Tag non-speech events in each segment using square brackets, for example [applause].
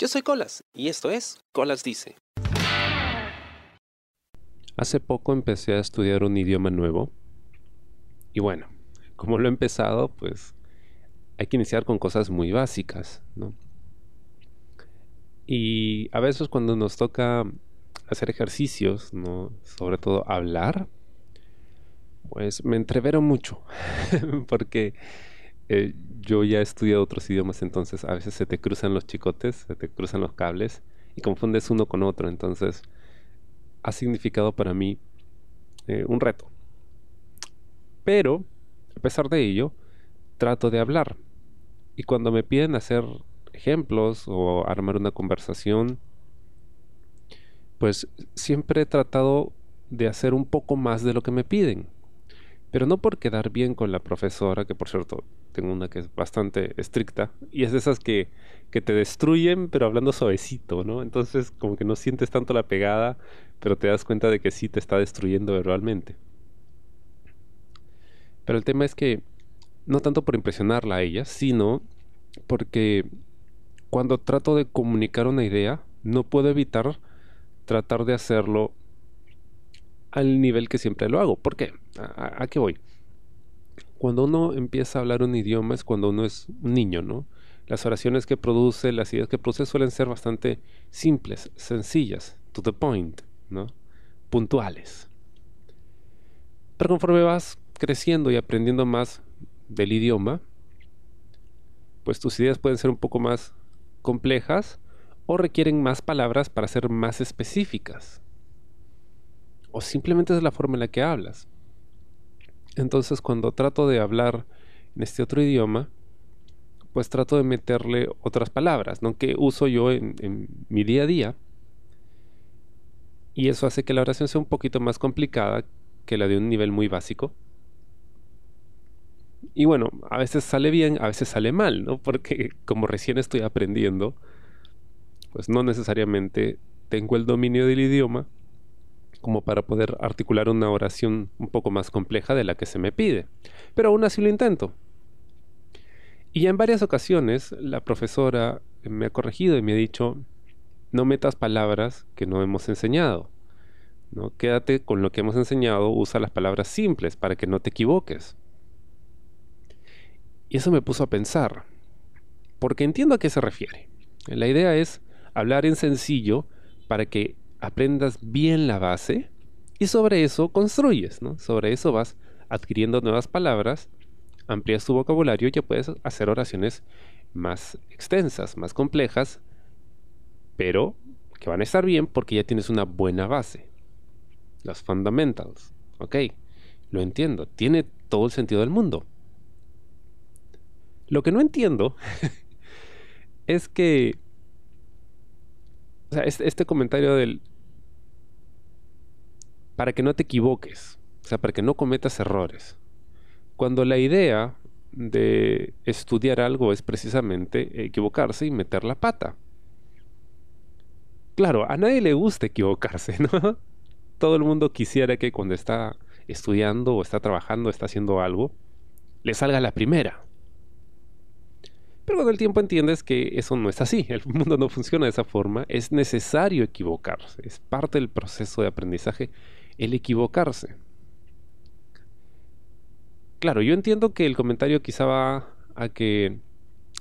Yo soy Colas y esto es Colas Dice. Hace poco empecé a estudiar un idioma nuevo y bueno, como lo he empezado, pues hay que iniciar con cosas muy básicas, ¿no? Y a veces cuando nos toca hacer ejercicios, ¿no? Sobre todo hablar, pues me entrevero mucho, [laughs] porque eh, yo ya he estudiado otros idiomas, entonces a veces se te cruzan los chicotes, se te cruzan los cables y confundes uno con otro, entonces ha significado para mí eh, un reto. Pero, a pesar de ello, trato de hablar. Y cuando me piden hacer ejemplos o armar una conversación, pues siempre he tratado de hacer un poco más de lo que me piden. Pero no por quedar bien con la profesora, que por cierto tengo una que es bastante estricta, y es de esas que, que te destruyen, pero hablando suavecito, ¿no? Entonces como que no sientes tanto la pegada, pero te das cuenta de que sí te está destruyendo verbalmente. Pero el tema es que no tanto por impresionarla a ella, sino porque cuando trato de comunicar una idea, no puedo evitar tratar de hacerlo al nivel que siempre lo hago. ¿Por qué? ¿A, qué voy? Cuando uno empieza a hablar un idioma es cuando uno es un niño, ¿no? Las oraciones que produce, las ideas que produce suelen ser bastante simples, sencillas, to the point, ¿no? Puntuales. Pero conforme vas creciendo y aprendiendo más del idioma, pues tus ideas pueden ser un poco más complejas o requieren más palabras para ser más específicas o simplemente es la forma en la que hablas. Entonces cuando trato de hablar en este otro idioma, pues trato de meterle otras palabras, ¿no? Que uso yo en, en mi día a día. Y eso hace que la oración sea un poquito más complicada que la de un nivel muy básico. Y bueno, a veces sale bien, a veces sale mal, ¿no? Porque como recién estoy aprendiendo, pues no necesariamente tengo el dominio del idioma como para poder articular una oración un poco más compleja de la que se me pide. Pero aún así lo intento. Y en varias ocasiones la profesora me ha corregido y me ha dicho, no metas palabras que no hemos enseñado. ¿no? Quédate con lo que hemos enseñado, usa las palabras simples para que no te equivoques. Y eso me puso a pensar, porque entiendo a qué se refiere. La idea es hablar en sencillo para que aprendas bien la base y sobre eso construyes, ¿no? Sobre eso vas adquiriendo nuevas palabras, amplías tu vocabulario y ya puedes hacer oraciones más extensas, más complejas, pero que van a estar bien porque ya tienes una buena base. Los fundamentals. Ok, lo entiendo, tiene todo el sentido del mundo. Lo que no entiendo [laughs] es que o sea, este, este, comentario del... Para que no te equivoques, o sea, para que no cometas errores. Cuando la idea de estudiar algo es precisamente equivocarse y meter la pata. Claro, a nadie le gusta equivocarse, [laughs] ¿no? Todo el mundo quisiera que cuando está estudiando o está trabajando, está haciendo algo, le salga la primera. Pero con el tiempo entiendes que eso no es así, el mundo no funciona de esa forma, es necesario equivocarse, es parte del proceso de aprendizaje el equivocarse. Claro, yo entiendo que el comentario quizá va a que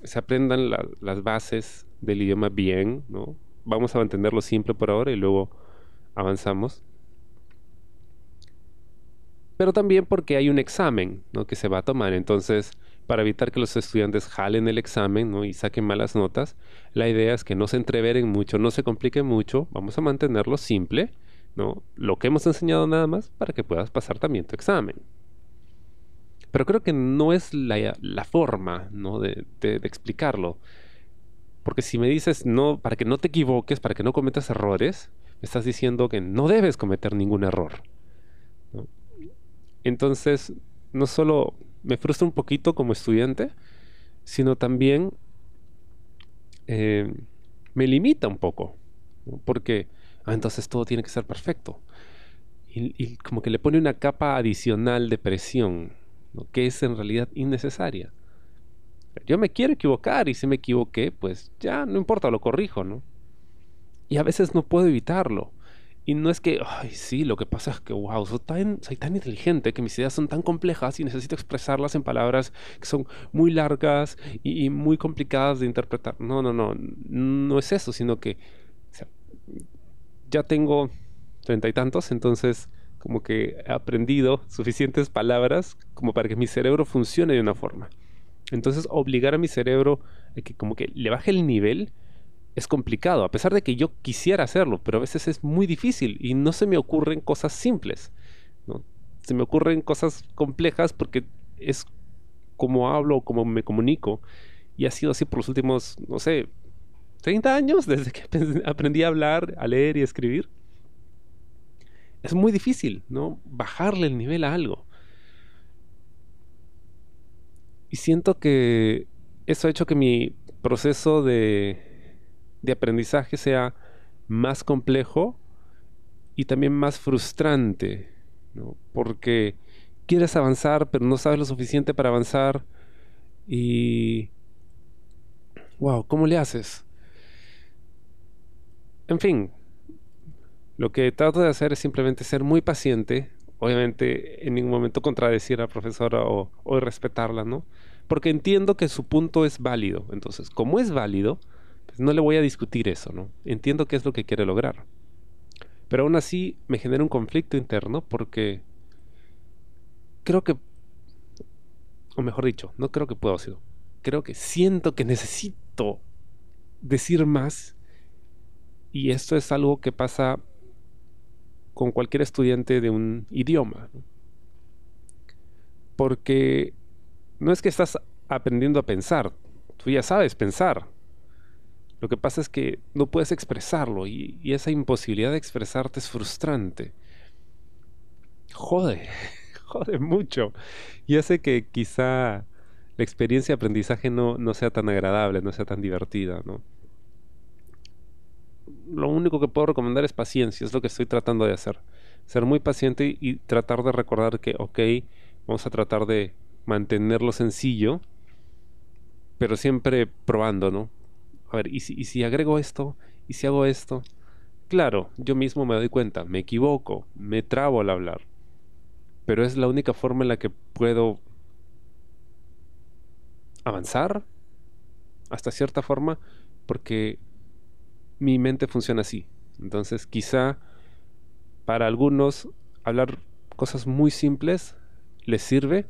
se aprendan las bases del idioma bien, ¿no? Vamos a mantenerlo simple por ahora y luego avanzamos. Pero también porque hay un examen ¿no? que se va a tomar, entonces para evitar que los estudiantes jalen el examen ¿no? y saquen malas notas, la idea es que no se entreveren mucho, no se compliquen mucho, vamos a mantenerlo simple, ¿no? lo que hemos enseñado nada más para que puedas pasar también tu examen. Pero creo que no es la, forma ¿no? de, explicarlo. Porque si me dices no, para que no te equivoques, para que no cometas errores, me estás diciendo que no debes cometer ningún error. Entonces, no solo me frustra un poquito como estudiante, sino también eh, me limita un poco, porque ah, entonces todo tiene que ser perfecto. Y, como que le pone una capa adicional de presión, que es en realidad innecesaria. Yo me quiero equivocar y si me equivoqué, pues ya no importa, lo corrijo, ¿no? Y a veces no puedo evitarlo. Y no es que, ay, sí, lo que pasa es que, wow, soy tan, soy tan inteligente que mis ideas son tan complejas y necesito expresarlas en palabras que son muy largas y, muy complicadas de interpretar. No, no, no, no es eso, sino que ya tengo treinta y tantos, entonces como que he aprendido suficientes palabras como para que mi cerebro funcione de una forma. Entonces obligar a mi cerebro a que como que le baje el nivel es complicado, a pesar de que yo quisiera hacerlo, pero a veces es muy difícil y no se me ocurren cosas simples. Se me ocurren cosas complejas porque es como hablo, como me comunico. Y ha sido así por los últimos, no sé, 30 años desde que aprendí a hablar, a leer y a escribir. Es muy difícil, ¿no? Bajarle el nivel a algo. Y siento que eso ha hecho que mi proceso de de aprendizaje sea más complejo y también más frustrante, porque quieres avanzar pero no sabes lo suficiente para avanzar y... ¡Wow! ¿Cómo le haces? En fin, lo que trato de hacer es simplemente ser muy paciente, obviamente en ningún momento contradecir a la profesora o, o respetarla, ¿no? Porque entiendo que su punto es válido. Entonces, como es válido, no le voy a discutir eso, ¿no? Entiendo qué es lo que quiere lograr. Pero aún así me genera un conflicto interno porque creo que, o mejor dicho, no creo que pueda decirlo. Creo que siento que necesito decir más y esto es algo que pasa con cualquier estudiante de un idioma. Porque no es que estás aprendiendo a pensar, tú ya sabes pensar, lo que pasa es que no puedes expresarlo y, esa imposibilidad de expresarte es frustrante. Jode, [laughs] jode mucho. Y hace que quizá la experiencia de aprendizaje no, no sea tan agradable, no sea tan divertida, ¿no? Lo único que puedo recomendar es paciencia, es lo que estoy tratando de hacer. Ser muy paciente y tratar de recordar que, ok, vamos a tratar de mantenerlo sencillo, pero siempre probando, ¿no? A ver, ¿y si, ¿y si agrego esto? ¿Y si hago esto? Claro, yo mismo me doy cuenta, me equivoco, me trabo al hablar. Pero es la única forma en la que puedo avanzar hasta cierta forma porque mi mente funciona así. Entonces quizá para algunos hablar cosas muy simples les sirve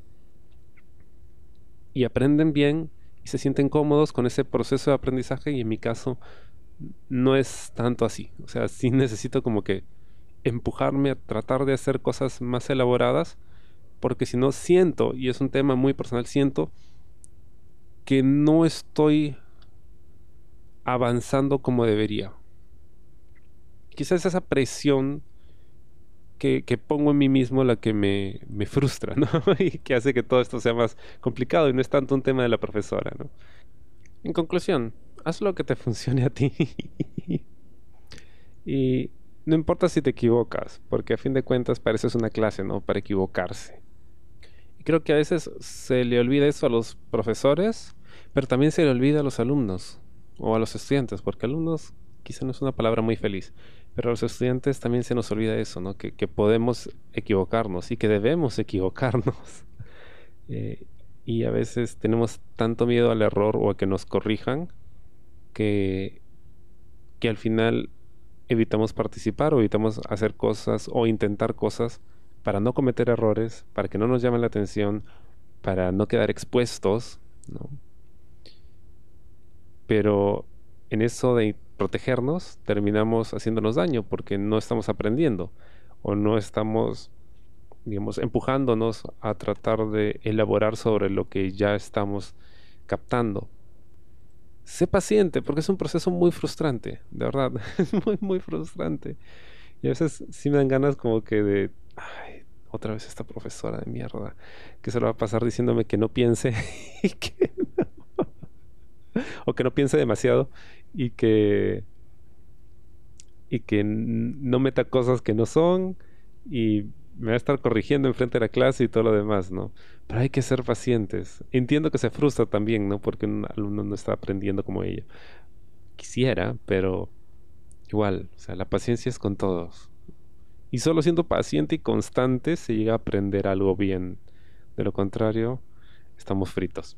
y aprenden bien se sienten cómodos con ese proceso de aprendizaje y en mi caso no es tanto así. O sea, sí [laughs] necesito como que empujarme a tratar de hacer cosas más elaboradas porque si no siento, y es un tema muy personal, siento que no estoy avanzando como debería. Quizás esa presión que, pongo en mí mismo la que me, frustra, [laughs] ¿no? y que hace que todo esto sea más complicado y no es tanto un tema de la profesora, ¿no? En conclusión, haz lo que te [laughs] funcione a ti. y no importa si te equivocas, porque a fin de cuentas pareces una clase, ¿no? Para equivocarse. Y creo que a veces se le olvida eso a los profesores, pero también se le olvida a los alumnos o a los estudiantes, porque alumnos quizá no es una palabra muy feliz, pero a los estudiantes también se nos olvida eso, ¿no? Que, podemos equivocarnos y que debemos [laughs] equivocarnos. Eh, y a veces tenemos tanto miedo al error o a que nos corrijan que, que al final evitamos participar o evitamos hacer cosas o intentar cosas para no cometer errores, para que no nos llamen la atención, para no quedar expuestos, ¿no? Pero en eso de protegernos, terminamos haciéndonos daño porque no estamos aprendiendo o no estamos, digamos, empujándonos a tratar de elaborar sobre lo que ya estamos captando. Sé paciente porque es un proceso muy frustrante, de verdad, es [laughs] muy, muy frustrante. Y a veces sí me dan ganas como que de, ay, otra vez esta profesora de mierda, que se lo va a pasar diciéndome que no piense [laughs] y que [laughs] o que no piense demasiado y que y que no meta cosas que no son y me va a estar corrigiendo enfrente de la clase y todo lo demás, ¿no? Pero hay que ser pacientes. Entiendo que se frustra también, ¿no? Porque un alumno no está aprendiendo como ella. Quisiera, pero igual, o sea, la paciencia es con todos. Y solo siendo paciente y constante se llega a aprender algo bien. De lo contrario, estamos fritos.